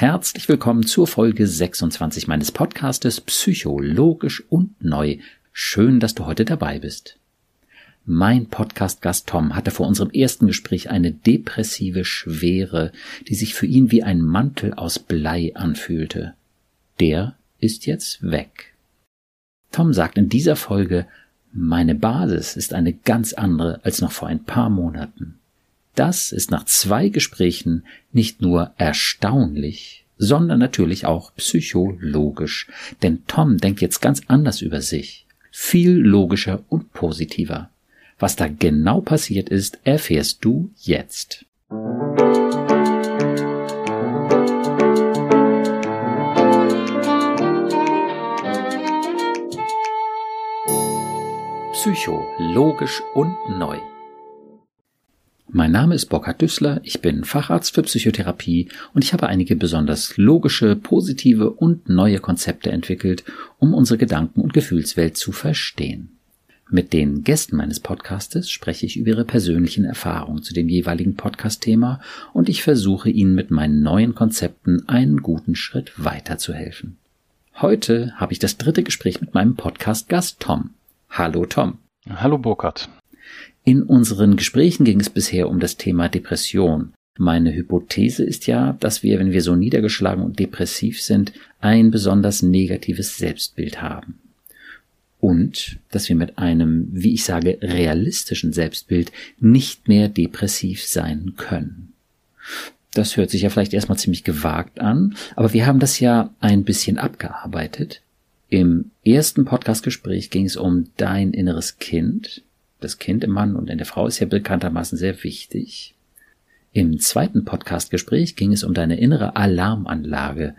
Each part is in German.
Herzlich willkommen zur Folge 26 meines Podcastes Psychologisch und Neu. Schön, dass du heute dabei bist. Mein Podcast-Gast Tom hatte vor unserem ersten Gespräch eine depressive Schwere, die sich für ihn wie ein Mantel aus Blei anfühlte. Der ist jetzt weg. Tom sagt in dieser Folge, meine Basis ist eine ganz andere als noch vor ein paar Monaten. Das ist nach zwei Gesprächen nicht nur erstaunlich, sondern natürlich auch psychologisch. Denn Tom denkt jetzt ganz anders über sich. Viel logischer und positiver. Was da genau passiert ist, erfährst du jetzt. Psycho, logisch und neu. Mein Name ist Burkhard Düssler, ich bin Facharzt für Psychotherapie und ich habe einige besonders logische, positive und neue Konzepte entwickelt, um unsere Gedanken- und Gefühlswelt zu verstehen. Mit den Gästen meines Podcastes spreche ich über ihre persönlichen Erfahrungen zu dem jeweiligen Podcast-Thema und ich versuche ihnen mit meinen neuen Konzepten einen guten Schritt weiterzuhelfen. Heute habe ich das dritte Gespräch mit meinem Podcast-Gast Tom. Hallo Tom. Hallo Burkhard. In unseren Gesprächen ging es bisher um das Thema Depression. Meine Hypothese ist ja, dass wir, wenn wir so niedergeschlagen und depressiv sind, ein besonders negatives Selbstbild haben. Und dass wir mit einem, wie ich sage, realistischen Selbstbild nicht mehr depressiv sein können. Das hört sich ja vielleicht erstmal ziemlich gewagt an, aber wir haben das ja ein bisschen abgearbeitet. Im ersten Podcastgespräch ging es um dein inneres Kind, das Kind im Mann und in der Frau ist ja bekanntermaßen sehr wichtig. Im zweiten Podcastgespräch ging es um deine innere Alarmanlage.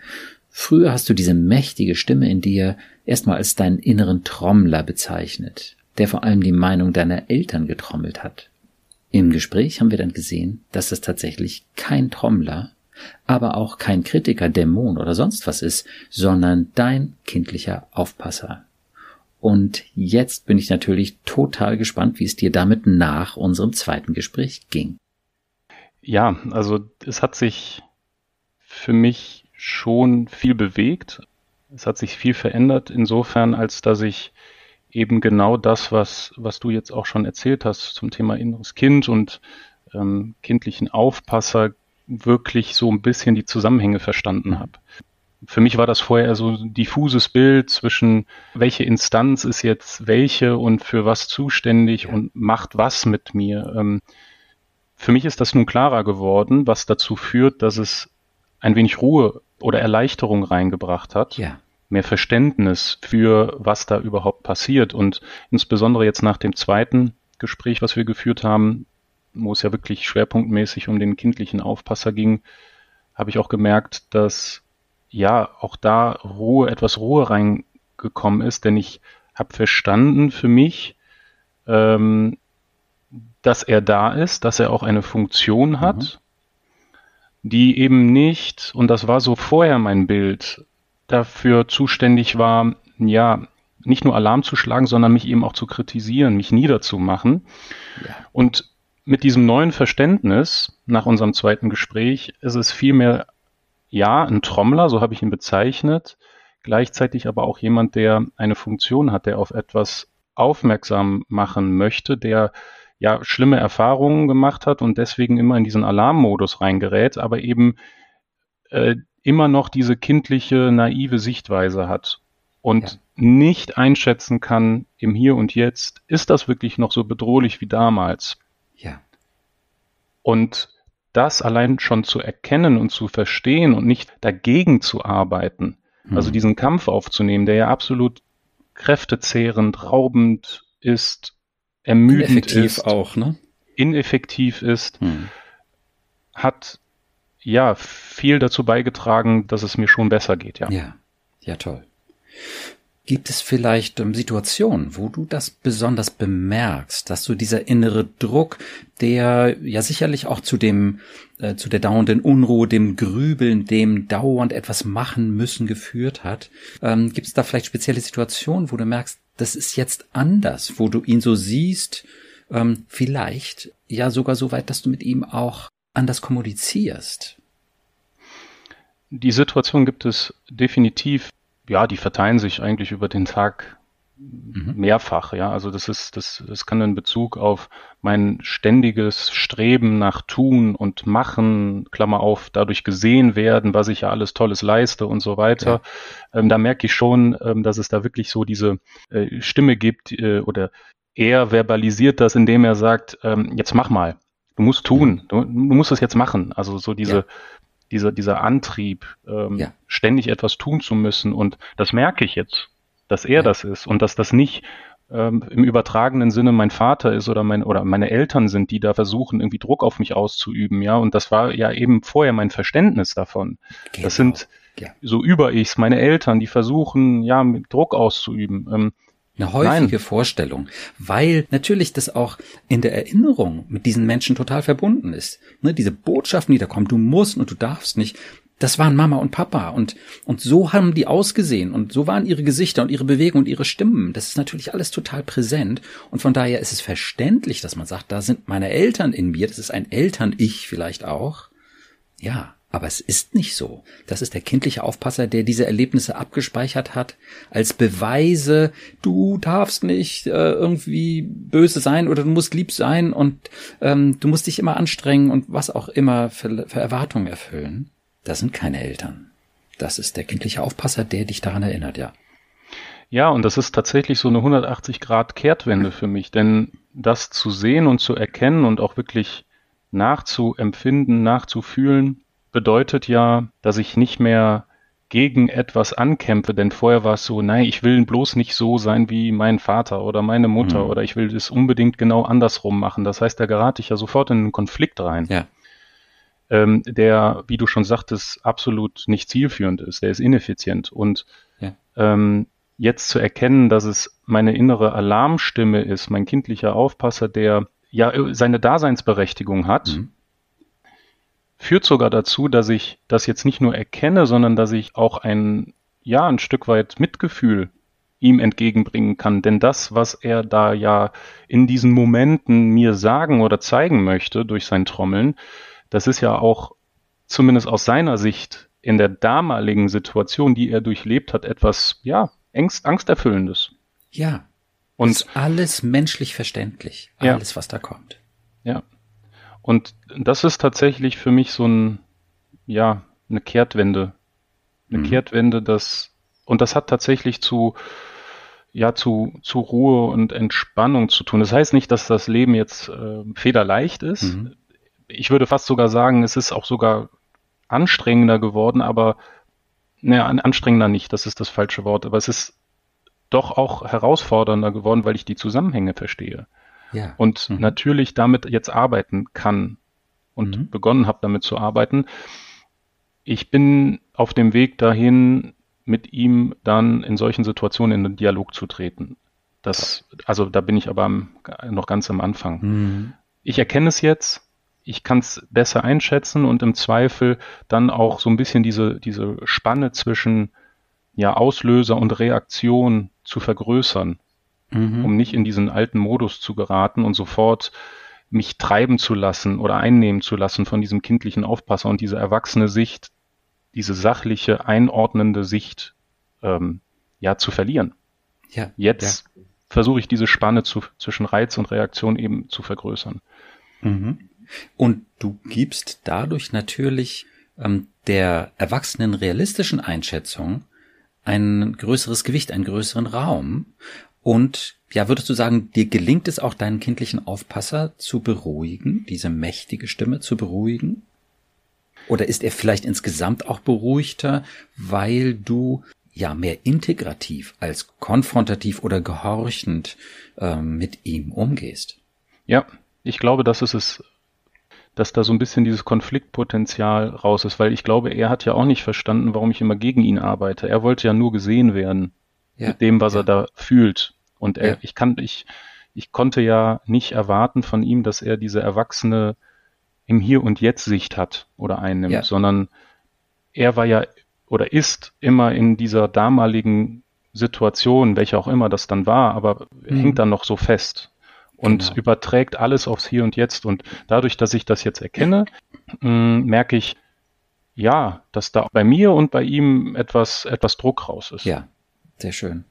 Früher hast du diese mächtige Stimme in dir erstmal als deinen inneren Trommler bezeichnet, der vor allem die Meinung deiner Eltern getrommelt hat. Im Gespräch haben wir dann gesehen, dass es tatsächlich kein Trommler, aber auch kein Kritiker, Dämon oder sonst was ist, sondern dein kindlicher Aufpasser, und jetzt bin ich natürlich total gespannt, wie es dir damit nach unserem zweiten Gespräch ging. Ja, also es hat sich für mich schon viel bewegt. Es hat sich viel verändert, insofern, als dass ich eben genau das, was, was du jetzt auch schon erzählt hast zum Thema inneres Kind und ähm, kindlichen Aufpasser, wirklich so ein bisschen die Zusammenhänge verstanden habe. Für mich war das vorher so ein diffuses Bild zwischen welche Instanz ist jetzt welche und für was zuständig und macht was mit mir. Ähm, für mich ist das nun klarer geworden, was dazu führt, dass es ein wenig Ruhe oder Erleichterung reingebracht hat. Ja. Mehr Verständnis für was da überhaupt passiert. Und insbesondere jetzt nach dem zweiten Gespräch, was wir geführt haben, wo es ja wirklich schwerpunktmäßig um den kindlichen Aufpasser ging, habe ich auch gemerkt, dass ja auch da Ruhe, etwas Ruhe reingekommen ist, denn ich habe verstanden für mich, ähm, dass er da ist, dass er auch eine Funktion hat, mhm. die eben nicht, und das war so vorher mein Bild, dafür zuständig war, ja, nicht nur Alarm zu schlagen, sondern mich eben auch zu kritisieren, mich niederzumachen. Ja. Und mit diesem neuen Verständnis nach unserem zweiten Gespräch ist es vielmehr ja, ein Trommler, so habe ich ihn bezeichnet, gleichzeitig aber auch jemand, der eine Funktion hat, der auf etwas aufmerksam machen möchte, der ja schlimme Erfahrungen gemacht hat und deswegen immer in diesen Alarmmodus reingerät, aber eben äh, immer noch diese kindliche, naive Sichtweise hat und ja. nicht einschätzen kann im Hier und Jetzt, ist das wirklich noch so bedrohlich wie damals? Ja. Und das allein schon zu erkennen und zu verstehen und nicht dagegen zu arbeiten, mhm. also diesen Kampf aufzunehmen, der ja absolut kräftezehrend, raubend ist, ermüdend ineffektiv ist, auch, ne? ineffektiv ist, mhm. hat ja viel dazu beigetragen, dass es mir schon besser geht, ja. Ja, ja toll. Gibt es vielleicht ähm, Situationen, wo du das besonders bemerkst, dass so dieser innere Druck, der ja sicherlich auch zu dem, äh, zu der dauernden Unruhe, dem Grübeln, dem dauernd etwas machen müssen geführt hat? Ähm, Gibt es da vielleicht spezielle Situationen, wo du merkst, das ist jetzt anders, wo du ihn so siehst, ähm, vielleicht ja sogar so weit, dass du mit ihm auch anders kommunizierst? die Situation gibt es definitiv, ja, die verteilen sich eigentlich über den Tag mhm. mehrfach, ja. Also das ist, das, das kann in Bezug auf mein ständiges Streben nach Tun und Machen, Klammer auf, dadurch gesehen werden, was ich ja alles Tolles leiste und so weiter. Ja. Ähm, da merke ich schon, ähm, dass es da wirklich so diese äh, Stimme gibt äh, oder er verbalisiert das, indem er sagt, ähm, jetzt mach mal. Du musst tun, du, du musst es jetzt machen. Also so diese, ja. Dieser, dieser Antrieb, ähm, ja. ständig etwas tun zu müssen. Und das merke ich jetzt dass er ja. das ist und dass das nicht ähm, im übertragenen Sinne mein Vater ist oder mein oder meine Eltern sind, die da versuchen, irgendwie Druck auf mich auszuüben, ja. Und das war ja eben vorher mein Verständnis davon. Genau. Das sind ja. so Über-Ichs, meine Eltern, die versuchen, ja, mit Druck auszuüben. Ähm, eine häufige Nein. Vorstellung, weil natürlich das auch in der Erinnerung mit diesen Menschen total verbunden ist. Ne, diese Botschaften, die da kommen, du musst und du darfst nicht, das waren Mama und Papa und, und so haben die ausgesehen und so waren ihre Gesichter und ihre Bewegungen und ihre Stimmen. Das ist natürlich alles total präsent und von daher ist es verständlich, dass man sagt, da sind meine Eltern in mir, das ist ein Eltern-Ich vielleicht auch. Ja, aber es ist nicht so. Das ist der kindliche Aufpasser, der diese Erlebnisse abgespeichert hat, als Beweise, du darfst nicht äh, irgendwie böse sein oder du musst lieb sein und ähm, du musst dich immer anstrengen und was auch immer für, für Erwartungen erfüllen. Das sind keine Eltern. Das ist der kindliche Aufpasser, der dich daran erinnert, ja. Ja, und das ist tatsächlich so eine 180 Grad Kehrtwende für mich, denn das zu sehen und zu erkennen und auch wirklich nachzuempfinden, nachzufühlen, bedeutet ja, dass ich nicht mehr gegen etwas ankämpfe, denn vorher war es so, nein, ich will bloß nicht so sein wie mein Vater oder meine Mutter mhm. oder ich will das unbedingt genau andersrum machen. Das heißt, da gerate ich ja sofort in einen Konflikt rein. Ja ähm, der, wie du schon sagtest, absolut nicht zielführend ist. Der ist ineffizient. Und ja. ähm, jetzt zu erkennen, dass es meine innere Alarmstimme ist, mein kindlicher Aufpasser, der ja seine Daseinsberechtigung hat, mhm. Führt sogar dazu, dass ich das jetzt nicht nur erkenne, sondern dass ich auch ein, ja, ein Stück weit Mitgefühl ihm entgegenbringen kann. Denn das, was er da ja in diesen Momenten mir sagen oder zeigen möchte durch sein Trommeln, das ist ja auch zumindest aus seiner Sicht in der damaligen Situation, die er durchlebt hat, etwas, ja, Angst, angsterfüllendes. Ja. Und ist alles menschlich verständlich. Alles, ja. was da kommt. Ja. Und das ist tatsächlich für mich so ein, ja, eine Kehrtwende. Eine mhm. Kehrtwende, das, und das hat tatsächlich zu, ja, zu, zu Ruhe und Entspannung zu tun. Das heißt nicht, dass das Leben jetzt äh, federleicht ist. Mhm ich würde fast sogar sagen, es ist auch sogar anstrengender geworden, aber ne, anstrengender nicht, das ist das falsche Wort, aber es ist doch auch herausfordernder geworden, weil ich die Zusammenhänge verstehe. Ja. Und mhm. natürlich damit jetzt arbeiten kann und mhm. begonnen habe, damit zu arbeiten. Ich bin auf dem Weg dahin, mit ihm dann in solchen Situationen in den Dialog zu treten. Das, also da bin ich aber noch ganz am Anfang. Mhm. Ich erkenne es jetzt, ich kann es besser einschätzen und im Zweifel dann auch so ein bisschen diese, diese Spanne zwischen ja, Auslöser und Reaktion zu vergrößern, mhm. um nicht in diesen alten Modus zu geraten und sofort mich treiben zu lassen oder einnehmen zu lassen von diesem kindlichen Aufpasser und diese erwachsene Sicht, diese sachliche, einordnende Sicht ähm, ja zu verlieren. Ja, Jetzt ja. versuche ich diese Spanne zu, zwischen Reiz und Reaktion eben zu vergrößern. Mhm. Und du gibst dadurch natürlich ähm, der erwachsenen realistischen Einschätzung ein größeres Gewicht, einen größeren Raum. Und ja, würdest du sagen, dir gelingt es auch deinen kindlichen Aufpasser zu beruhigen, diese mächtige Stimme zu beruhigen? Oder ist er vielleicht insgesamt auch beruhigter, weil du ja mehr integrativ als konfrontativ oder gehorchend ähm, mit ihm umgehst? Ja, ich glaube, das ist es dass da so ein bisschen dieses Konfliktpotenzial raus ist, weil ich glaube, er hat ja auch nicht verstanden, warum ich immer gegen ihn arbeite. Er wollte ja nur gesehen werden ja, mit dem, was ja. er da fühlt. Und er, ja. ich kann, ich, ich konnte ja nicht erwarten von ihm, dass er diese erwachsene im Hier und Jetzt Sicht hat oder einnimmt, sondern er war ja oder ist immer in dieser damaligen Situation, welche auch immer das dann war, aber mhm. hängt dann noch so fest und genau. überträgt alles aufs Hier und Jetzt. Und dadurch, dass ich das jetzt erkenne, mm, merke ich, ja, dass da bei mir und bei ihm etwas, etwas Druck raus ist. Ja, sehr schön.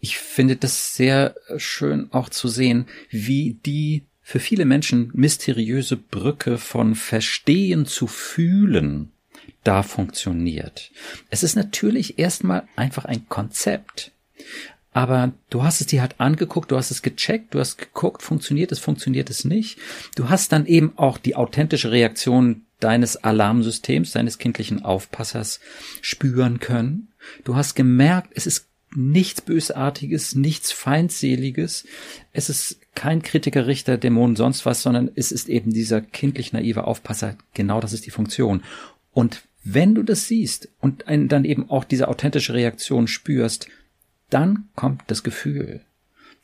Ich finde das sehr schön auch zu sehen, wie die für viele Menschen mysteriöse Brücke von Verstehen zu fühlen da funktioniert. Es ist natürlich erstmal einfach ein Konzept. Aber du hast es dir halt angeguckt, du hast es gecheckt, du hast geguckt, funktioniert es, funktioniert es nicht. Du hast dann eben auch die authentische Reaktion deines Alarmsystems, deines kindlichen Aufpassers spüren können. Du hast gemerkt, es ist nichts Bösartiges, nichts Feindseliges. Es ist kein Kritiker, Richter, Dämon, sonst was, sondern es ist eben dieser kindlich naive Aufpasser. Genau das ist die Funktion. Und wenn du das siehst und dann eben auch diese authentische Reaktion spürst, dann kommt das Gefühl.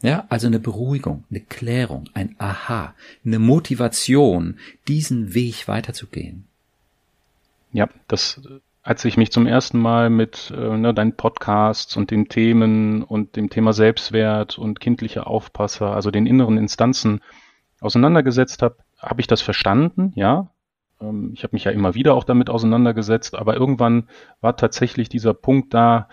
Ja, also eine Beruhigung, eine Klärung, ein Aha, eine Motivation, diesen Weg weiterzugehen. Ja, das, als ich mich zum ersten Mal mit äh, ne, deinen Podcasts und den Themen und dem Thema Selbstwert und kindlicher Aufpasser, also den inneren Instanzen auseinandergesetzt habe, habe ich das verstanden, ja. Ähm, ich habe mich ja immer wieder auch damit auseinandergesetzt, aber irgendwann war tatsächlich dieser Punkt da,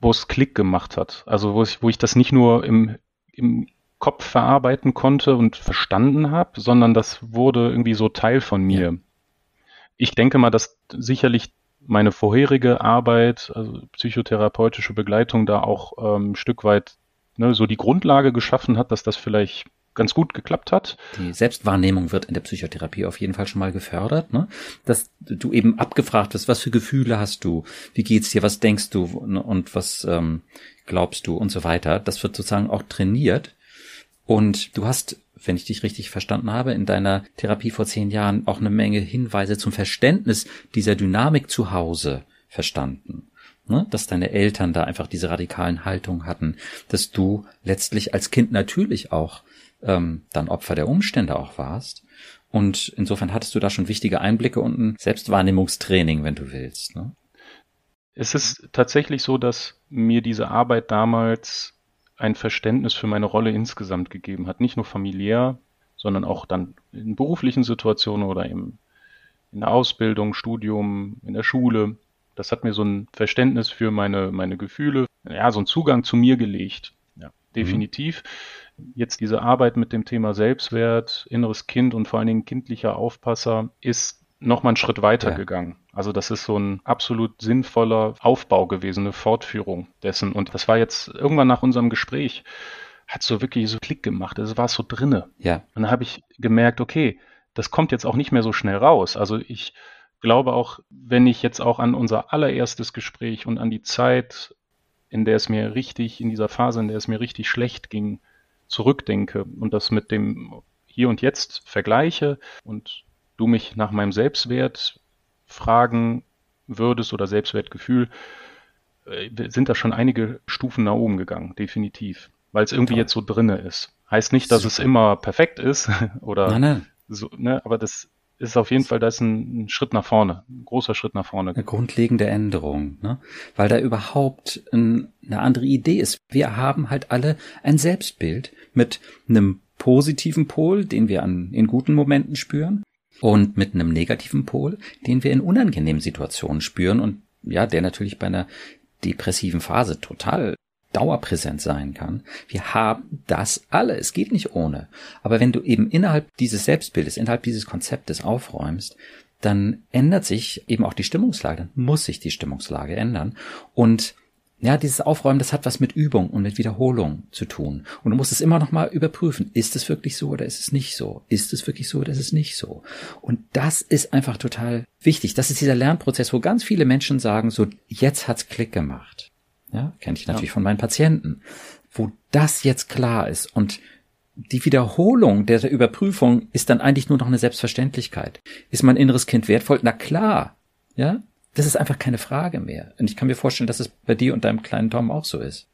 wo es Klick gemacht hat. Also wo ich, wo ich das nicht nur im, im Kopf verarbeiten konnte und verstanden habe, sondern das wurde irgendwie so Teil von mir. Ja. Ich denke mal, dass sicherlich meine vorherige Arbeit, also psychotherapeutische Begleitung, da auch ähm, ein Stück weit ne, so die Grundlage geschaffen hat, dass das vielleicht ganz gut geklappt hat. Die Selbstwahrnehmung wird in der Psychotherapie auf jeden Fall schon mal gefördert, ne? dass du eben abgefragt wirst, was für Gefühle hast du, wie geht's dir, was denkst du und was ähm, glaubst du und so weiter. Das wird sozusagen auch trainiert. Und du hast, wenn ich dich richtig verstanden habe, in deiner Therapie vor zehn Jahren auch eine Menge Hinweise zum Verständnis dieser Dynamik zu Hause verstanden. Ne, dass deine Eltern da einfach diese radikalen Haltungen hatten, dass du letztlich als Kind natürlich auch ähm, dann Opfer der Umstände auch warst. Und insofern hattest du da schon wichtige Einblicke und ein Selbstwahrnehmungstraining, wenn du willst. Ne? Es ist tatsächlich so, dass mir diese Arbeit damals ein Verständnis für meine Rolle insgesamt gegeben hat. Nicht nur familiär, sondern auch dann in beruflichen Situationen oder im, in der Ausbildung, Studium, in der Schule. Das hat mir so ein Verständnis für meine, meine Gefühle, ja, so einen Zugang zu mir gelegt. Ja, definitiv. Mhm jetzt diese Arbeit mit dem Thema Selbstwert, inneres Kind und vor allen Dingen kindlicher Aufpasser ist noch mal einen Schritt weiter ja. gegangen. Also das ist so ein absolut sinnvoller Aufbau gewesen, eine Fortführung dessen. Und das war jetzt irgendwann nach unserem Gespräch, hat so wirklich so Klick gemacht. Es war so drinne. Ja. Und dann habe ich gemerkt, okay, das kommt jetzt auch nicht mehr so schnell raus. Also ich glaube auch, wenn ich jetzt auch an unser allererstes Gespräch und an die Zeit, in der es mir richtig, in dieser Phase, in der es mir richtig schlecht ging, zurückdenke und das mit dem Hier und Jetzt vergleiche und du mich nach meinem Selbstwert fragen würdest oder Selbstwertgefühl, äh, sind da schon einige Stufen nach oben gegangen, definitiv. Weil es irgendwie jetzt so drinne ist. Heißt nicht, dass Super. es immer perfekt ist oder nein, nein. so, ne, aber das ist auf jeden Fall, da ist ein, ein, Schritt nach vorne, ein großer Schritt nach vorne. Eine grundlegende Änderung, ne? weil da überhaupt ein, eine andere Idee ist. Wir haben halt alle ein Selbstbild mit einem positiven Pol, den wir an, in guten Momenten spüren, und mit einem negativen Pol, den wir in unangenehmen Situationen spüren und ja, der natürlich bei einer depressiven Phase total dauerpräsent sein kann. Wir haben das alle. Es geht nicht ohne. Aber wenn du eben innerhalb dieses Selbstbildes, innerhalb dieses Konzeptes aufräumst, dann ändert sich eben auch die Stimmungslage. Dann muss sich die Stimmungslage ändern. Und ja, dieses Aufräumen, das hat was mit Übung und mit Wiederholung zu tun. Und du musst es immer noch mal überprüfen. Ist es wirklich so oder ist es nicht so? Ist es wirklich so oder ist es nicht so? Und das ist einfach total wichtig. Das ist dieser Lernprozess, wo ganz viele Menschen sagen, so, jetzt hat's Klick gemacht. Ja, kenne ich natürlich ja. von meinen Patienten, wo das jetzt klar ist und die Wiederholung der Überprüfung ist dann eigentlich nur noch eine Selbstverständlichkeit. Ist mein inneres Kind wertvoll? Na klar. Ja, das ist einfach keine Frage mehr. Und ich kann mir vorstellen, dass es bei dir und deinem kleinen Tom auch so ist.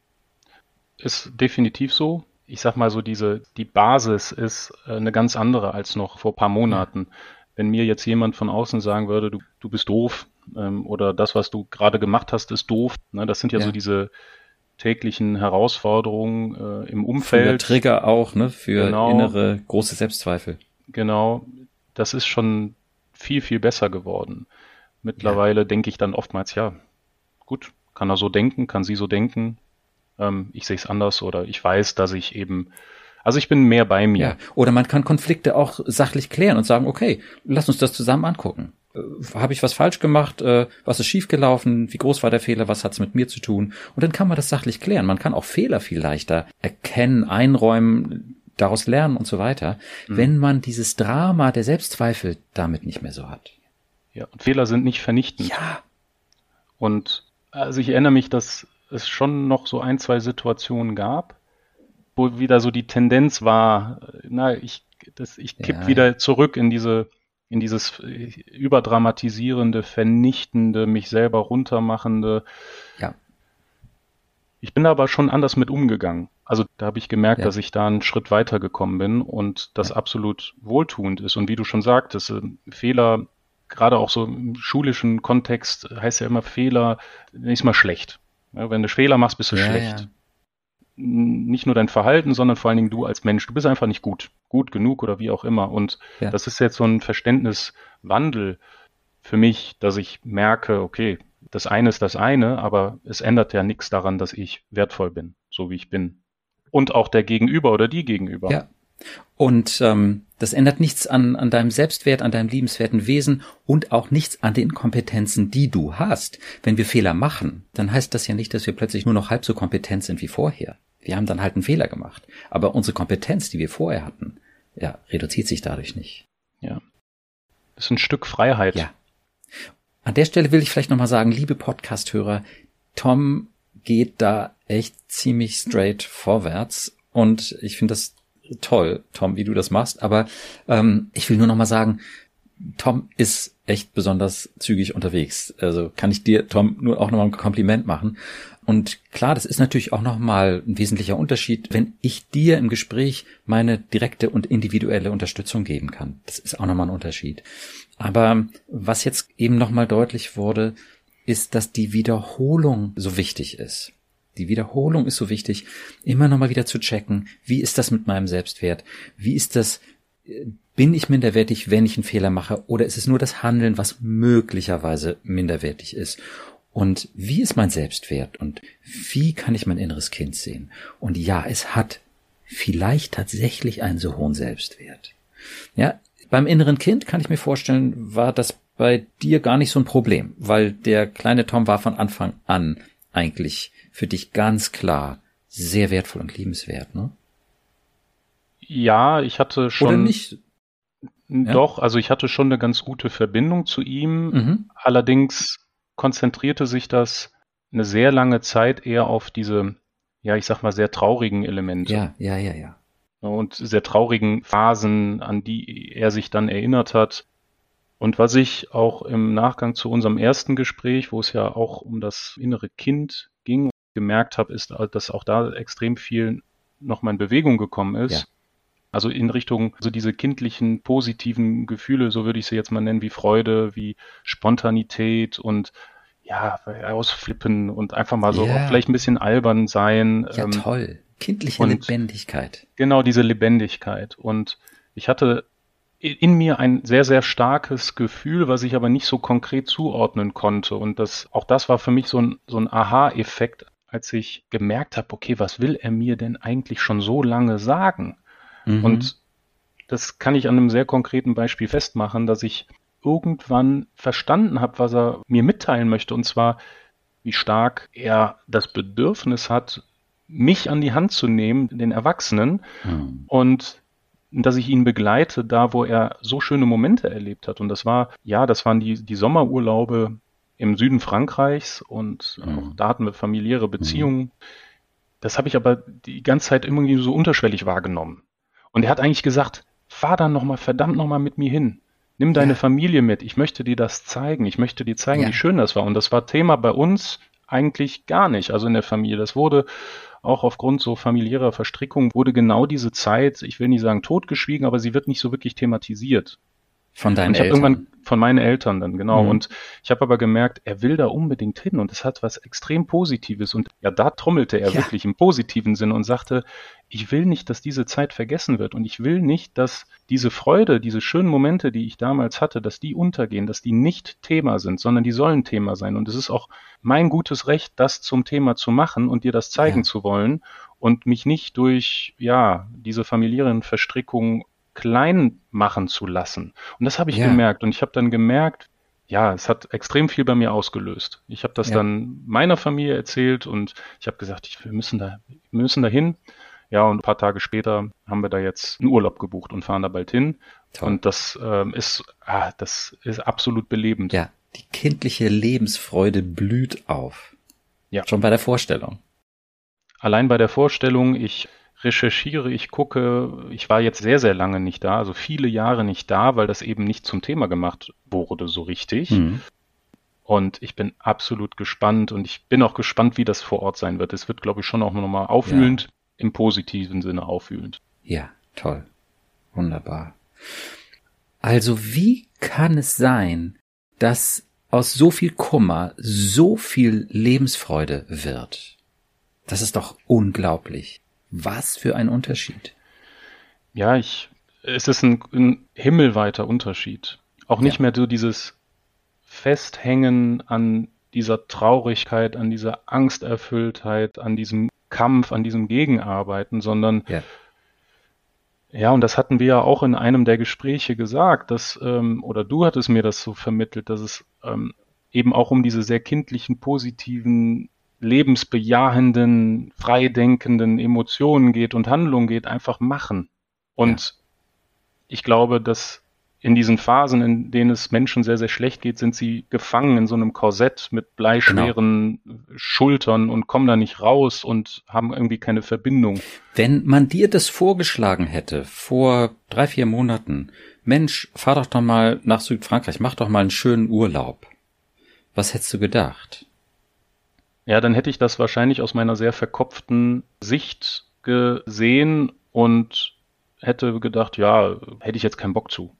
Ist definitiv so. Ich sag mal so, diese, die Basis ist äh, eine ganz andere als noch vor paar Monaten. Ja. Wenn mir jetzt jemand von außen sagen würde, du, du bist doof, ähm, oder das, was du gerade gemacht hast, ist doof. Ne? Das sind ja, ja. so diese täglichen Herausforderungen äh, im Umfeld. Für Trigger auch, ne? Für genau. innere große Selbstzweifel. Genau. Das ist schon viel, viel besser geworden. Mittlerweile ja. denke ich dann oftmals, ja, gut, kann er so denken, kann sie so denken, ähm, ich sehe es anders oder ich weiß, dass ich eben, also ich bin mehr bei mir. Ja. Oder man kann Konflikte auch sachlich klären und sagen, okay, lass uns das zusammen angucken. Äh, Habe ich was falsch gemacht? Äh, was ist schiefgelaufen? Wie groß war der Fehler? Was hat es mit mir zu tun? Und dann kann man das sachlich klären. Man kann auch Fehler viel leichter erkennen, einräumen, daraus lernen und so weiter, mhm. wenn man dieses Drama der Selbstzweifel damit nicht mehr so hat. Ja, und Fehler sind nicht vernichtend. Ja. Und also ich erinnere mich, dass es schon noch so ein, zwei Situationen gab, wo wieder so die Tendenz war, na, ich, das, ich kipp ja. wieder zurück in diese, in dieses überdramatisierende, vernichtende, mich selber runtermachende. Ja. Ich bin aber schon anders mit umgegangen. Also da habe ich gemerkt, ja. dass ich da einen Schritt weiter gekommen bin und das absolut wohltuend ist. Und wie du schon sagtest, äh, Fehler, gerade auch so im schulischen Kontext, heißt ja immer Fehler, ist mal schlecht. Ja, wenn du Fehler machst, bist du ja, schlecht. Ja. Nicht nur dein Verhalten, sondern vor allen Dingen du als Mensch. Du bist einfach nicht gut. Gut genug oder wie auch immer. Und das ist jetzt so ein Verständniswandel für mich, dass ich merke, okay, das eine ist das eine, aber es ändert ja nichts daran, dass ich wertvoll bin, so wie ich bin. Und auch der Gegenüber oder die Gegenüber. Ja. Und ähm, das ändert nichts an, an deinem Selbstwert, an deinem liebenswerten Wesen und auch nichts an den Kompetenzen, die du hast. Wenn wir Fehler machen, dann heißt das ja nicht, dass wir plötzlich nur noch halb so kompetent sind wie vorher. Wir haben dann halt einen Fehler gemacht. Aber unsere Kompetenz, die wir vorher hatten, ja, reduziert sich dadurch nicht. Ja. Das ist ein Stück Freiheit. Ja. An der Stelle will ich vielleicht nochmal sagen, liebe Podcast-Hörer, Tom geht da echt ziemlich straight vorwärts und ich finde das toll, Tom, wie du das machst. Aber ähm, ich will nur noch mal sagen, Tom ist echt besonders zügig unterwegs. Also kann ich dir, Tom, nur auch nochmal ein Kompliment machen. Und klar, das ist natürlich auch nochmal ein wesentlicher Unterschied, wenn ich dir im Gespräch meine direkte und individuelle Unterstützung geben kann. Das ist auch nochmal ein Unterschied. Aber was jetzt eben nochmal deutlich wurde, ist, dass die Wiederholung so wichtig ist. Die Wiederholung ist so wichtig, immer nochmal wieder zu checken, wie ist das mit meinem Selbstwert? Wie ist das, äh, bin ich minderwertig, wenn ich einen Fehler mache? Oder ist es nur das Handeln, was möglicherweise minderwertig ist? Und wie ist mein Selbstwert? Und wie kann ich mein inneres Kind sehen? Und ja, es hat vielleicht tatsächlich einen so hohen Selbstwert. Ja, beim inneren Kind kann ich mir vorstellen, war das bei dir gar nicht so ein Problem, weil der kleine Tom war von Anfang an eigentlich für dich ganz klar sehr wertvoll und liebenswert, ne? Ja, ich hatte schon. Oder nicht? Doch, ja? also ich hatte schon eine ganz gute Verbindung zu ihm. Mhm. Allerdings konzentrierte sich das eine sehr lange Zeit eher auf diese, ja, ich sag mal, sehr traurigen Elemente. Ja, ja, ja, ja. Und sehr traurigen Phasen, an die er sich dann erinnert hat. Und was ich auch im Nachgang zu unserem ersten Gespräch, wo es ja auch um das innere Kind ging, gemerkt habe, ist, dass auch da extrem viel nochmal in Bewegung gekommen ist. Ja. Also in Richtung, also diese kindlichen, positiven Gefühle, so würde ich sie jetzt mal nennen, wie Freude, wie Spontanität und ja, ausflippen und einfach mal so ja. vielleicht ein bisschen albern sein. Ja, ähm, toll. Kindliche Lebendigkeit. Genau, diese Lebendigkeit. Und ich hatte in mir ein sehr, sehr starkes Gefühl, was ich aber nicht so konkret zuordnen konnte. Und das, auch das war für mich so ein, so ein Aha-Effekt, als ich gemerkt habe, okay, was will er mir denn eigentlich schon so lange sagen? Mhm. Und das kann ich an einem sehr konkreten Beispiel festmachen, dass ich irgendwann verstanden habe, was er mir mitteilen möchte, und zwar, wie stark er das Bedürfnis hat, mich an die Hand zu nehmen, den Erwachsenen, mhm. und dass ich ihn begleite, da wo er so schöne Momente erlebt hat. Und das war, ja, das waren die, die Sommerurlaube im Süden Frankreichs und mhm. auch da hatten wir familiäre Beziehungen. Mhm. Das habe ich aber die ganze Zeit irgendwie so unterschwellig wahrgenommen. Und er hat eigentlich gesagt, fahr dann nochmal, verdammt nochmal mit mir hin. Nimm deine ja. Familie mit. Ich möchte dir das zeigen. Ich möchte dir zeigen, ja. wie schön das war. Und das war Thema bei uns eigentlich gar nicht. Also in der Familie. Das wurde auch aufgrund so familiärer Verstrickung wurde genau diese Zeit, ich will nicht sagen totgeschwiegen, aber sie wird nicht so wirklich thematisiert. Von deinen Eltern. Von meinen Eltern dann, genau. Mhm. Und ich habe aber gemerkt, er will da unbedingt hin und es hat was extrem Positives. Und ja, da trommelte er Ja. wirklich im positiven Sinne und sagte, ich will nicht, dass diese Zeit vergessen wird und ich will nicht, dass diese Freude, diese schönen Momente, die ich damals hatte, dass die untergehen, dass die nicht Thema sind, sondern die sollen Thema sein. Und es ist auch mein gutes Recht, das zum Thema zu machen und dir das zeigen Ja. zu wollen und mich nicht durch, ja, diese familiären Verstrickungen klein machen zu lassen. Und das habe ich Ja. gemerkt. Und ich habe dann gemerkt, ja, es hat extrem viel bei mir ausgelöst. Ich habe das Ja. dann meiner Familie erzählt und ich habe gesagt, ich, wir müssen da, wir müssen da hin. Ja, und ein paar Tage später haben wir da jetzt einen Urlaub gebucht und fahren da bald hin. Toll. Und das ähm, ist, ah, das ist absolut belebend. Ja, die kindliche Lebensfreude blüht auf. Ja. Schon bei der Vorstellung. Allein bei der Vorstellung, ich recherchiere, ich gucke, ich war jetzt sehr, sehr lange nicht da, also viele Jahre nicht da, weil das eben nicht zum Thema gemacht wurde so richtig. Mhm. Und ich bin absolut gespannt und ich bin auch gespannt, wie das vor Ort sein wird. Es wird, glaube ich, schon auch nochmal aufwühlend, im positiven Sinne aufwühlend. Ja, toll. Wunderbar. Also wie kann es sein, dass aus so viel Kummer so viel Lebensfreude wird? Das ist doch unglaublich. Was für ein Unterschied. Ja, ich, es ist ein, ein himmelweiter Unterschied. Auch nicht Ja. mehr so dieses Festhängen an dieser Traurigkeit, an dieser Angsterfülltheit, an diesem Kampf, an diesem Gegenarbeiten, sondern Ja. Ja, und das hatten wir ja auch in einem der Gespräche gesagt, dass, ähm, oder du hattest mir das so vermittelt, dass es ähm, eben auch um diese sehr kindlichen, positiven, lebensbejahenden, freidenkenden Emotionen geht und Handlungen geht, einfach machen. Und ich glaube, dass in diesen Phasen, in denen es Menschen sehr, sehr schlecht geht, sind sie gefangen in so einem Korsett mit bleischweren Schultern und kommen da nicht raus und haben irgendwie keine Verbindung. Wenn man dir das vorgeschlagen hätte vor drei, vier Monaten, Mensch, fahr doch doch mal nach Südfrankreich, mach doch mal einen schönen Urlaub. Was hättest du gedacht? Ja, dann hätte ich das wahrscheinlich aus meiner sehr verkopften Sicht gesehen und hätte gedacht, ja, hätte ich jetzt keinen Bock zu.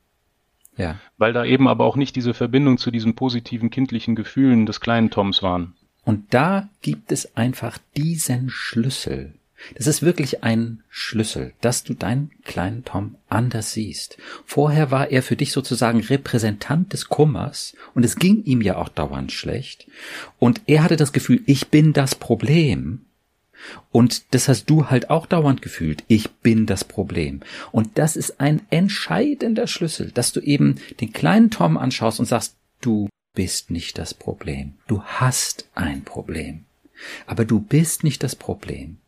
Ja. Weil da eben aber auch nicht diese Verbindung zu diesen positiven kindlichen Gefühlen des kleinen Toms waren. Und da gibt es einfach diesen Schlüssel. Das ist wirklich ein Schlüssel, dass du deinen kleinen Tom anders siehst. Vorher war er für dich sozusagen Repräsentant des Kummers und es ging ihm ja auch dauernd schlecht. Und er hatte das Gefühl, ich bin das Problem. Und das hast du halt auch dauernd gefühlt. Ich bin das Problem. Und das ist ein entscheidender Schlüssel, dass du eben den kleinen Tom anschaust und sagst, du bist nicht das Problem. Du hast ein Problem. Aber du bist nicht das Problem.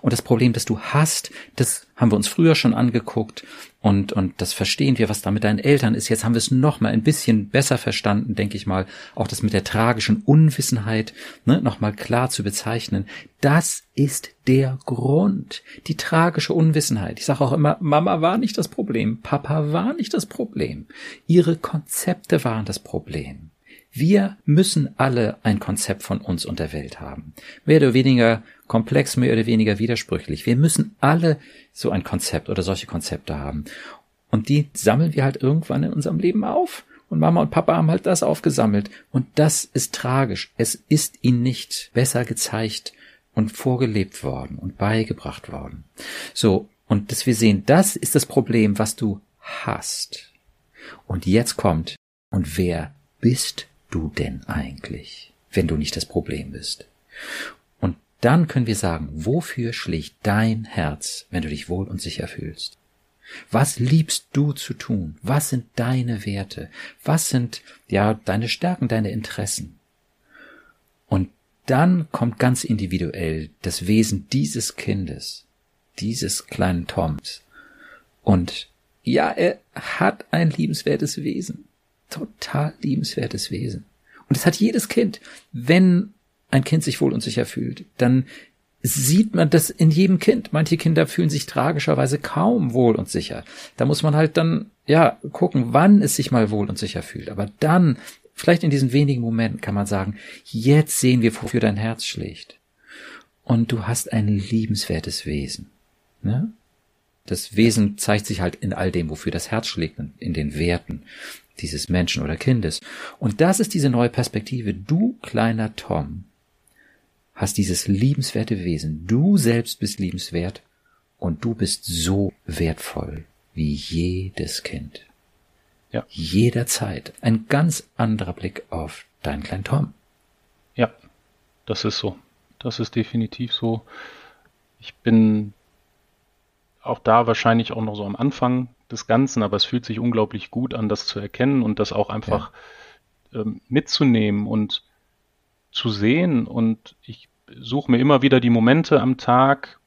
Und das Problem, das du hast, das haben wir uns früher schon angeguckt und, und das verstehen wir, was da mit deinen Eltern ist. Jetzt haben wir es noch mal ein bisschen besser verstanden, denke ich mal. Auch das mit der tragischen Unwissenheit ne, noch klar zu bezeichnen. Das ist der Grund, die tragische Unwissenheit. Ich sage auch immer, Mama war nicht das Problem, Papa war nicht das Problem. Ihre Konzepte waren das Problem. Wir müssen alle ein Konzept von uns und der Welt haben. Mehr oder weniger komplex, mehr oder weniger widersprüchlich. Wir müssen alle so ein Konzept oder solche Konzepte haben. Und die sammeln wir halt irgendwann in unserem Leben auf. Und Mama und Papa haben halt das aufgesammelt. Und das ist tragisch. Es ist ihnen nicht besser gezeigt und vorgelebt worden und beigebracht worden. So. Und dass wir sehen, das ist das Problem, was du hast. Und jetzt kommt, und wer bist du denn eigentlich, wenn du nicht das Problem bist? Und dann können wir sagen, wofür schlägt dein Herz, wenn du dich wohl und sicher fühlst? Was liebst du zu tun? Was sind deine Werte? Was sind, ja, deine Stärken, deine Interessen? Und dann kommt ganz individuell das Wesen dieses Kindes, dieses kleinen Toms. Und ja, er hat ein liebenswertes Wesen. Total liebenswertes Wesen. Und es hat jedes Kind. Wenn ein Kind sich wohl und sicher fühlt, dann sieht man das in jedem Kind. Manche Kinder fühlen sich tragischerweise kaum wohl und sicher. Da muss man halt dann, ja, gucken, wann es sich mal wohl und sicher fühlt. Aber dann, vielleicht in diesen wenigen Momenten kann man sagen, jetzt sehen wir, wofür dein Herz schlägt. Und du hast ein liebenswertes Wesen. Ne? Das Wesen zeigt sich halt in all dem, wofür das Herz schlägt, in den Werten dieses Menschen oder Kindes. Und das ist diese neue Perspektive. Du, kleiner Tom, hast dieses liebenswerte Wesen. Du selbst bist liebenswert und du bist so wertvoll wie jedes Kind. Ja. Jederzeit ein ganz anderer Blick auf deinen kleinen Tom. Ja, das ist so. Das ist definitiv so. Ich bin auch da wahrscheinlich auch noch so am Anfang des Ganzen, aber es fühlt sich unglaublich gut an, das zu erkennen und das auch einfach ja. ähm, mitzunehmen und zu sehen. Und ich suche mir immer wieder die Momente am Tag,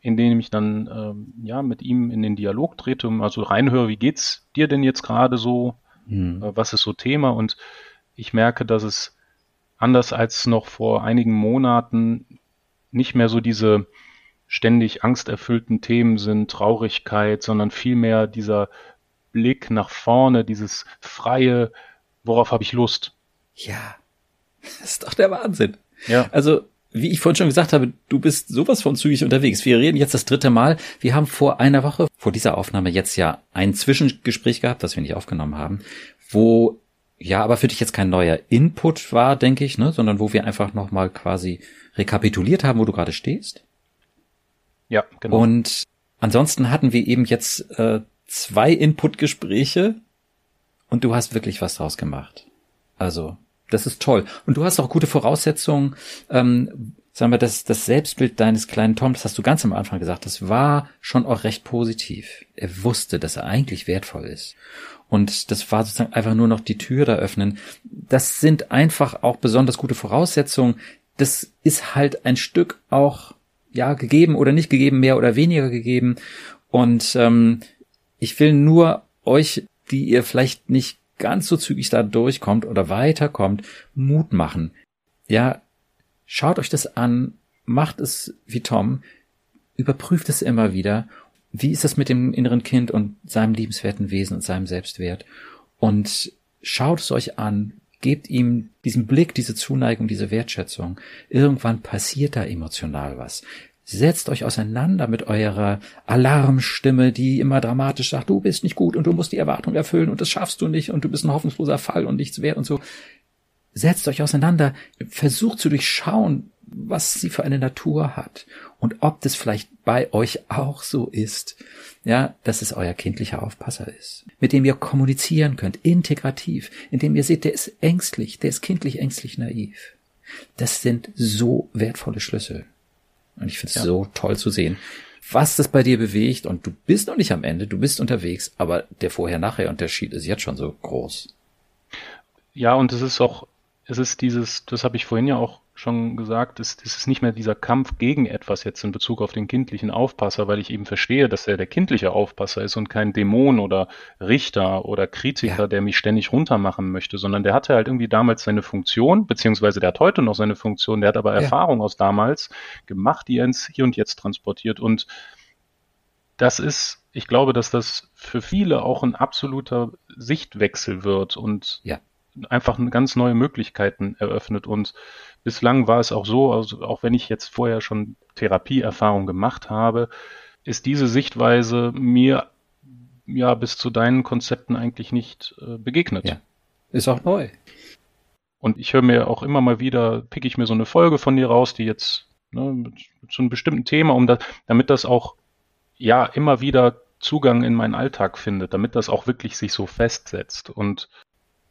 in denen ich dann ähm, ja mit ihm in den Dialog trete und mal so reinhöre, wie geht's dir denn jetzt gerade so? Mhm. Äh, was ist so Thema? Und ich merke, dass es anders als noch vor einigen Monaten nicht mehr so diese ständig angsterfüllten Themen sind, Traurigkeit, sondern vielmehr dieser Blick nach vorne, dieses freie, worauf habe ich Lust? Ja, das ist doch der Wahnsinn. Ja. Also, wie ich vorhin schon gesagt habe, du bist sowas von zügig unterwegs. Wir reden jetzt das dritte Mal. Wir haben vor einer Woche, vor dieser Aufnahme jetzt ja ein Zwischengespräch gehabt, das wir nicht aufgenommen haben, wo ja, aber für dich jetzt kein neuer Input war, denke ich, ne, sondern wo wir einfach nochmal quasi rekapituliert haben, wo du gerade stehst. Ja, genau. Und ansonsten hatten wir eben jetzt äh, zwei Input-Gespräche und du hast wirklich was draus gemacht. Also, das ist toll. Und du hast auch gute Voraussetzungen. Ähm, sagen wir, das, das Selbstbild deines kleinen Tom, das hast du ganz am Anfang gesagt, das war schon auch recht positiv. Er wusste, dass er eigentlich wertvoll ist. Und das war sozusagen einfach nur noch die Tür da öffnen. Das sind einfach auch besonders gute Voraussetzungen. Das ist halt ein Stück auch ja, gegeben oder nicht gegeben, mehr oder weniger gegeben. Und ähm, ich will nur euch, die ihr vielleicht nicht ganz so zügig da durchkommt oder weiterkommt, Mut machen. Ja, schaut euch das an, macht es wie Tom, überprüft es immer wieder. Wie ist das mit dem inneren Kind und seinem liebenswerten Wesen und seinem Selbstwert? Und schaut es euch an, gebt ihm diesen Blick, diese Zuneigung, diese Wertschätzung. Irgendwann passiert da emotional was. Setzt euch auseinander mit eurer Alarmstimme, die immer dramatisch sagt, du bist nicht gut und du musst die Erwartung erfüllen und das schaffst du nicht und du bist ein hoffnungsloser Fall und nichts wert und so. Setzt euch auseinander, versucht zu durchschauen, was sie für eine Natur hat und ob das vielleicht bei euch auch so ist, ja, dass es euer kindlicher Aufpasser ist, mit dem ihr kommunizieren könnt, integrativ, indem ihr seht, der ist ängstlich, der ist kindlich ängstlich naiv. Das sind so wertvolle Schlüssel. Und ich finde es ja. so toll zu sehen, was das bei dir bewegt. Und du bist noch nicht am Ende, du bist unterwegs, aber der Vorher-Nachher-Unterschied ist jetzt schon so groß. Ja, und es ist auch, es ist dieses, das habe ich vorhin ja auch schon gesagt, es, es ist nicht mehr dieser Kampf gegen etwas jetzt in Bezug auf den kindlichen Aufpasser, weil ich eben verstehe, dass er der kindliche Aufpasser ist und kein Dämon oder Richter oder Kritiker, ja. der mich ständig runtermachen möchte, sondern der hatte halt irgendwie damals seine Funktion, beziehungsweise der hat heute noch seine Funktion, der hat aber ja. Erfahrung aus damals gemacht, die er ins Hier und Jetzt transportiert und das ist, ich glaube, dass das für viele auch ein absoluter Sichtwechsel wird und ja einfach ganz neue Möglichkeiten eröffnet. Und bislang war es auch so, also auch wenn ich jetzt vorher schon Therapieerfahrung gemacht habe, ist diese Sichtweise mir ja bis zu deinen Konzepten eigentlich nicht äh, begegnet. Ja. Ist auch neu. Und ich höre mir auch immer mal wieder, pick ich mir so eine Folge von dir raus, die jetzt ne, mit, mit so einem bestimmten Thema, um das, damit das auch ja immer wieder Zugang in meinen Alltag findet, damit das auch wirklich sich so festsetzt. Und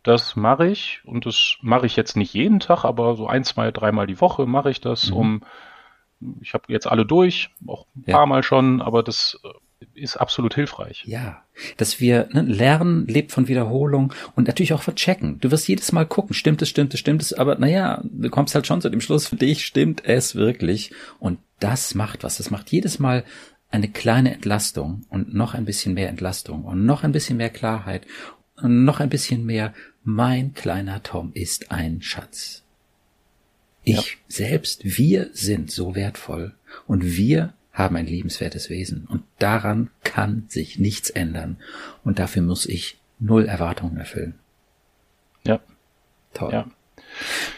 das mache ich und das mache ich jetzt nicht jeden Tag, aber so ein, zwei, dreimal die Woche mache ich das, mhm. um ich habe jetzt alle durch, auch ein ja. paar Mal schon, aber das äh, ist absolut hilfreich. Ja, dass wir ne, lernen, lebt von Wiederholung und natürlich auch verchecken. Du wirst jedes Mal gucken, stimmt es, stimmt es, stimmt es, aber naja, du kommst halt schon zu dem Schluss, für dich stimmt es wirklich und das macht was. Das macht jedes Mal eine kleine Entlastung und noch ein bisschen mehr Entlastung und noch ein bisschen mehr Klarheit und noch ein bisschen mehr mein kleiner Tom ist ein Schatz. Ich ja. selbst, wir sind so wertvoll und wir haben ein liebenswertes Wesen und daran kann sich nichts ändern und dafür muss ich null Erwartungen erfüllen. Ja. Toll. Ja.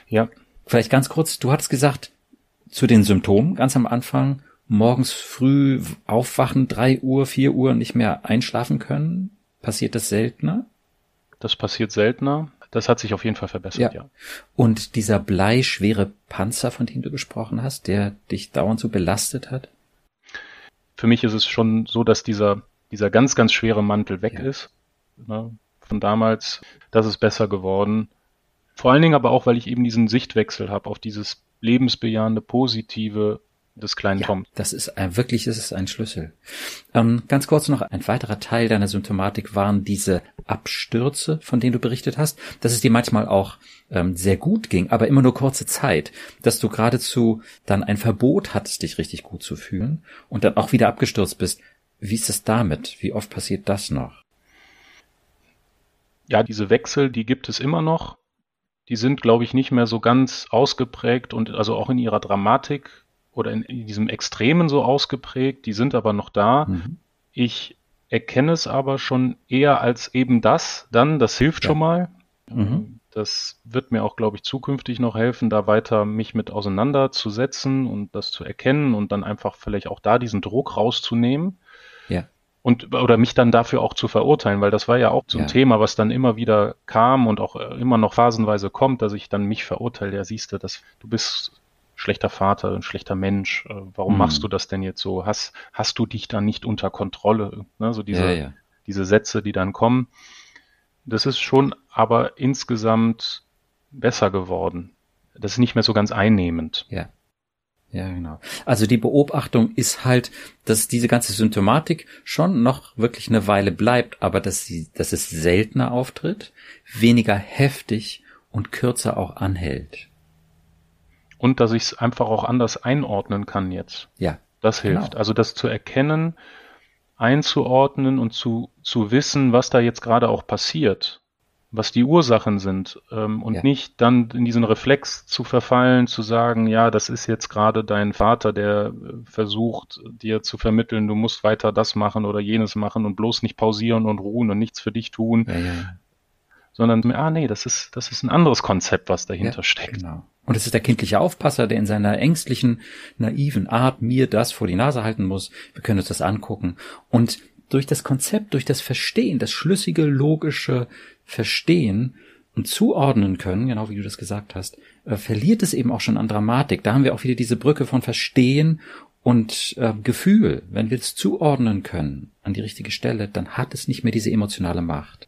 ja. Vielleicht ganz kurz, du hattest gesagt, zu den Symptomen ganz am Anfang, morgens früh aufwachen, drei Uhr, vier Uhr nicht mehr einschlafen können? Passiert das seltener? Das passiert seltener. Das hat sich auf jeden Fall verbessert, ja. ja. Und dieser bleischwere Panzer, von dem du gesprochen hast, der dich dauernd so belastet hat? Für mich ist es schon so, dass dieser, dieser ganz, ganz schwere Mantel weg ja. ist. Ne, von damals, das ist besser geworden. Vor allen Dingen aber auch, weil ich eben diesen Sichtwechsel habe auf dieses lebensbejahende, positive, des kleinen ja, Tom. Das ist ein, wirklich, das ist ein Schlüssel. Ähm, ganz kurz noch, ein weiterer Teil deiner Symptomatik waren diese Abstürze, von denen du berichtet hast, dass es dir manchmal auch ähm, sehr gut ging, aber immer nur kurze Zeit, dass du geradezu dann ein Verbot hattest, dich richtig gut zu fühlen und dann auch wieder abgestürzt bist. Wie ist es damit? Wie oft passiert das noch? Ja, diese Wechsel, die gibt es immer noch. Die sind, glaube ich, nicht mehr so ganz ausgeprägt und also auch in ihrer Dramatik oder in, in diesem Extremen so ausgeprägt, die sind aber noch da. Mhm. Ich erkenne es aber schon eher als eben das dann, das hilft ja. schon mal. Mhm. Das wird mir auch, glaube ich, zukünftig noch helfen, da weiter mich mit auseinanderzusetzen und das zu erkennen und dann einfach vielleicht auch da diesen Druck rauszunehmen. Ja. Und, oder mich dann dafür auch zu verurteilen, weil das war ja auch so ein ja. Thema, was dann immer wieder kam und auch immer noch phasenweise kommt, dass ich dann mich verurteile. Ja, siehst du, dass du bist schlechter Vater, ein schlechter Mensch, äh, warum mhm. machst du das denn jetzt so? Hast, hast du dich dann nicht unter Kontrolle? Ne? So diese, ja, ja. diese Sätze, die dann kommen. Das ist schon aber insgesamt besser geworden. Das ist nicht mehr so ganz einnehmend. Ja. Ja, genau. Also die Beobachtung ist halt, dass diese ganze Symptomatik schon noch wirklich eine Weile bleibt, aber dass sie, dass es seltener auftritt, weniger heftig und kürzer auch anhält. Und dass ich es einfach auch anders einordnen kann jetzt. Ja. Das hilft. Genau. Also das zu erkennen, einzuordnen und zu, zu wissen, was da jetzt gerade auch passiert, was die Ursachen sind ähm, und ja. nicht dann in diesen Reflex zu verfallen, zu sagen, ja, das ist jetzt gerade dein Vater, der äh, versucht, dir zu vermitteln, du musst weiter das machen oder jenes machen und bloß nicht pausieren und ruhen und nichts für dich tun. Ja, ja sondern, ah nee, das ist, das ist ein anderes Konzept, was dahinter ja, steckt. Genau. Und es ist der kindliche Aufpasser, der in seiner ängstlichen, naiven Art mir das vor die Nase halten muss. Wir können uns das angucken. Und durch das Konzept, durch das Verstehen, das schlüssige, logische Verstehen und zuordnen können, genau wie du das gesagt hast, äh, verliert es eben auch schon an Dramatik. Da haben wir auch wieder diese Brücke von Verstehen und äh, Gefühl. Wenn wir es zuordnen können an die richtige Stelle, dann hat es nicht mehr diese emotionale Macht.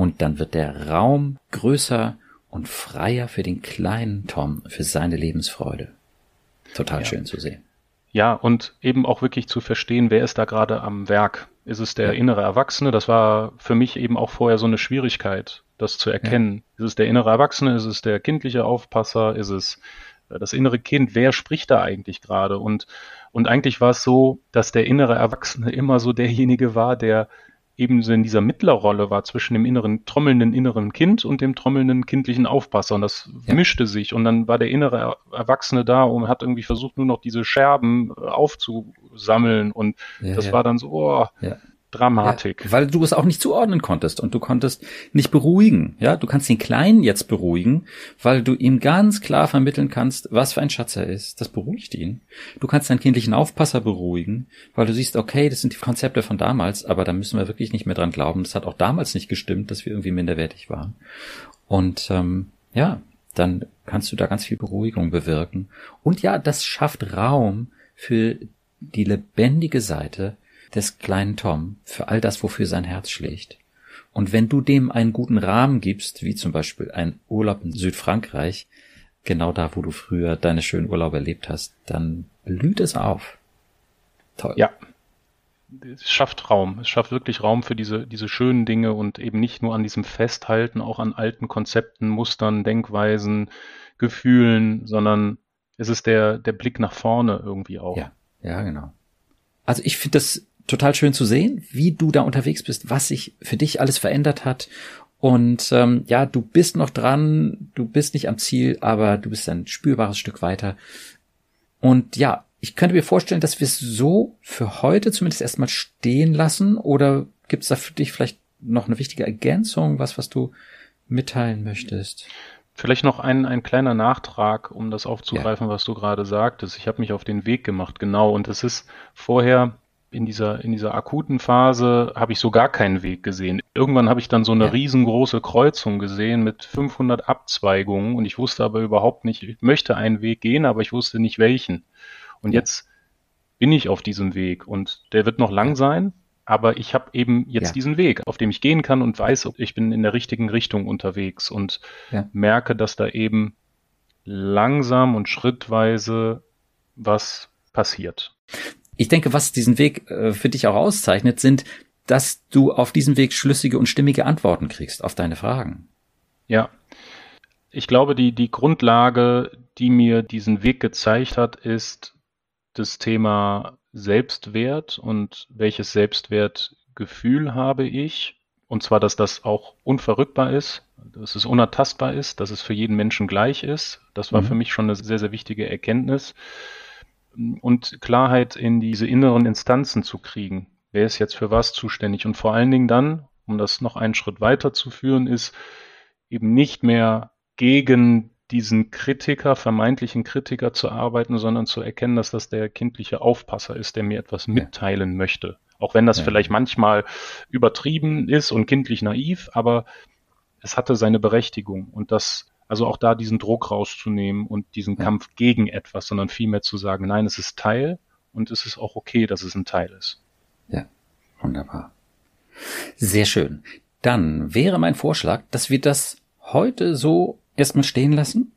Und dann wird der Raum größer und freier für den kleinen Tom, für seine Lebensfreude. Total ja. schön zu sehen. Ja, und eben auch wirklich zu verstehen, wer ist da gerade am Werk. Ist es der ja. innere Erwachsene? Das war für mich eben auch vorher so eine Schwierigkeit, das zu erkennen. Ja. Ist es der innere Erwachsene? Ist es der kindliche Aufpasser? Ist es äh, das innere Kind? Wer spricht da eigentlich gerade? Und, und eigentlich war es so, dass der innere Erwachsene immer so derjenige war, der ebenso in dieser Mittlerrolle war zwischen dem inneren, trommelnden inneren Kind und dem trommelnden kindlichen Aufpasser. Und das ja. mischte sich. Und dann war der innere Erwachsene da und hat irgendwie versucht, nur noch diese Scherben äh, aufzusammeln. Und ja, das ja. war dann so, oh, Dramatik. Ja, weil du es auch nicht zuordnen konntest und du konntest nicht beruhigen. Ja, du kannst den Kleinen jetzt beruhigen, weil du ihm ganz klar vermitteln kannst, was für ein Schatz er ist. Das beruhigt ihn. Du kannst deinen kindlichen Aufpasser beruhigen, weil du siehst, okay, das sind die Konzepte von damals, aber da müssen wir wirklich nicht mehr dran glauben. Das hat auch damals nicht gestimmt, dass wir irgendwie minderwertig waren. Und ähm, ja, dann kannst du da ganz viel Beruhigung bewirken. Und ja, das schafft Raum für die lebendige Seite des kleinen Tom für all das, wofür sein Herz schlägt. Und wenn du dem einen guten Rahmen gibst, wie zum Beispiel ein Urlaub in Südfrankreich, genau da, wo du früher deine schönen Urlaube erlebt hast, dann blüht es auf. Toll. Ja. Es schafft Raum. Es schafft wirklich Raum für diese, diese schönen Dinge und eben nicht nur an diesem Festhalten, auch an alten Konzepten, Mustern, Denkweisen, Gefühlen, sondern es ist der, der Blick nach vorne irgendwie auch. Ja, ja, genau. Also ich finde das total schön zu sehen, wie du da unterwegs bist, was sich für dich alles verändert hat. Und ähm, ja, du bist noch dran, du bist nicht am Ziel, aber du bist ein spürbares Stück weiter. Und ja, ich könnte mir vorstellen, dass wir es so für heute zumindest erstmal stehen lassen. Oder gibt es da für dich vielleicht noch eine wichtige Ergänzung, was, was du mitteilen möchtest? Vielleicht noch ein, ein kleiner Nachtrag, um das aufzugreifen, ja. was du gerade sagtest. Ich habe mich auf den Weg gemacht, genau. Und es ist vorher in dieser, in dieser akuten Phase habe ich so gar keinen Weg gesehen. Irgendwann habe ich dann so eine ja. riesengroße Kreuzung gesehen mit 500 Abzweigungen und ich wusste aber überhaupt nicht, ich möchte einen Weg gehen, aber ich wusste nicht welchen. Und jetzt bin ich auf diesem Weg und der wird noch lang sein, aber ich habe eben jetzt ja. diesen Weg, auf dem ich gehen kann und weiß, ich bin in der richtigen Richtung unterwegs und ja. merke, dass da eben langsam und schrittweise was passiert. Ich denke, was diesen Weg äh, für dich auch auszeichnet, sind, dass du auf diesem Weg schlüssige und stimmige Antworten kriegst auf deine Fragen. Ja. Ich glaube, die, die Grundlage, die mir diesen Weg gezeigt hat, ist das Thema Selbstwert und welches Selbstwertgefühl habe ich. Und zwar, dass das auch unverrückbar ist, dass es unertastbar ist, dass es für jeden Menschen gleich ist. Das war mhm. für mich schon eine sehr, sehr wichtige Erkenntnis und Klarheit in diese inneren Instanzen zu kriegen. Wer ist jetzt für was zuständig? Und vor allen Dingen dann, um das noch einen Schritt weiter zu führen, ist eben nicht mehr gegen diesen Kritiker, vermeintlichen Kritiker zu arbeiten, sondern zu erkennen, dass das der kindliche Aufpasser ist, der mir etwas mitteilen möchte. Auch wenn das ja. vielleicht manchmal übertrieben ist und kindlich naiv, aber es hatte seine Berechtigung und das also auch da diesen Druck rauszunehmen und diesen ja. Kampf gegen etwas, sondern vielmehr zu sagen, nein, es ist Teil und es ist auch okay, dass es ein Teil ist. Ja, wunderbar. Sehr schön. Dann wäre mein Vorschlag, dass wir das heute so erstmal stehen lassen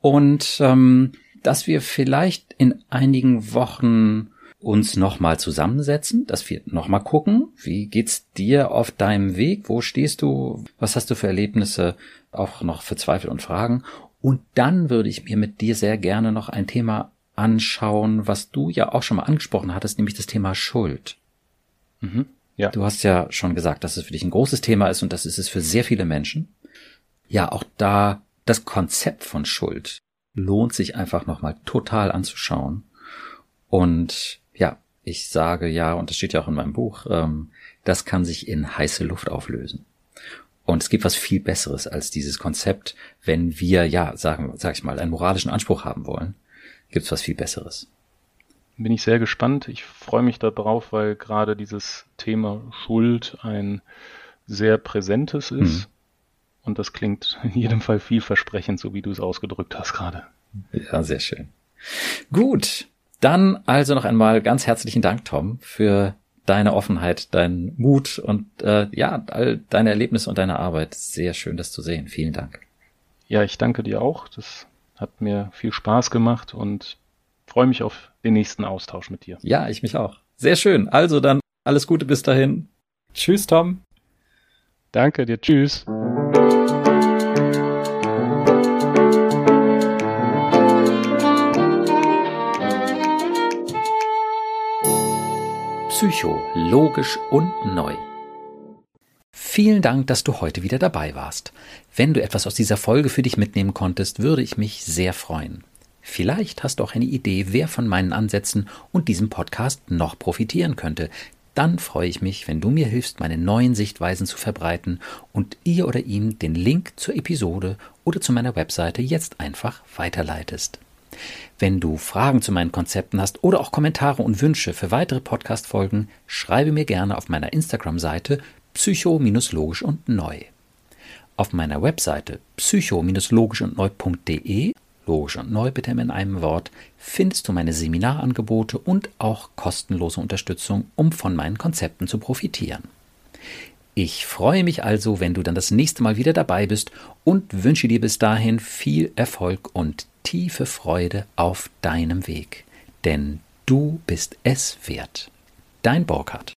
und ähm, dass wir vielleicht in einigen Wochen uns nochmal zusammensetzen, dass wir nochmal gucken, wie geht's dir auf deinem Weg, wo stehst du, was hast du für Erlebnisse, auch noch für Zweifel und Fragen. Und dann würde ich mir mit dir sehr gerne noch ein Thema anschauen, was du ja auch schon mal angesprochen hattest, nämlich das Thema Schuld. Mhm, ja. Du hast ja schon gesagt, dass es für dich ein großes Thema ist und das ist es für sehr viele Menschen. Ja, auch da das Konzept von Schuld lohnt sich einfach nochmal total anzuschauen. Und ja, ich sage ja, und das steht ja auch in meinem Buch, ähm, das kann sich in heiße Luft auflösen. Und es gibt was viel Besseres als dieses Konzept, wenn wir, ja, sagen, sag ich mal, einen moralischen Anspruch haben wollen, gibt es was viel Besseres. Bin ich sehr gespannt. Ich freue mich darauf, weil gerade dieses Thema Schuld ein sehr präsentes ist. Hm. Und das klingt in jedem Fall vielversprechend, so wie du es ausgedrückt hast gerade. Ja, sehr schön. Gut, dann also noch einmal ganz herzlichen Dank, Tom, für deine Offenheit, deinen Mut und äh, ja, all deine Erlebnisse und deine Arbeit. Sehr schön, das zu sehen. Vielen Dank. Ja, ich danke dir auch. Das hat mir viel Spaß gemacht und freue mich auf den nächsten Austausch mit dir. Ja, ich mich auch. Sehr schön. Also dann alles Gute bis dahin. Tschüss, Tom. Danke dir. Tschüss. Psycho, logisch und neu. Vielen Dank, dass du heute wieder dabei warst. Wenn du etwas aus dieser Folge für dich mitnehmen konntest, würde ich mich sehr freuen. Vielleicht hast du auch eine Idee, wer von meinen Ansätzen und diesem Podcast noch profitieren könnte. Dann freue ich mich, wenn du mir hilfst, meine neuen Sichtweisen zu verbreiten und ihr oder ihm den Link zur Episode oder zu meiner Webseite jetzt einfach weiterleitest. Wenn du Fragen zu meinen Konzepten hast oder auch Kommentare und Wünsche für weitere Podcast-Folgen, schreibe mir gerne auf meiner Instagram-Seite psycho-logisch und neu. Auf meiner Webseite psycho-logisch und neu.de, logisch und neu bitte in einem Wort, findest du meine Seminarangebote und auch kostenlose Unterstützung, um von meinen Konzepten zu profitieren. Ich freue mich also, wenn du dann das nächste Mal wieder dabei bist und wünsche dir bis dahin viel Erfolg und tiefe Freude auf deinem Weg. Denn du bist es wert. Dein Burkhardt.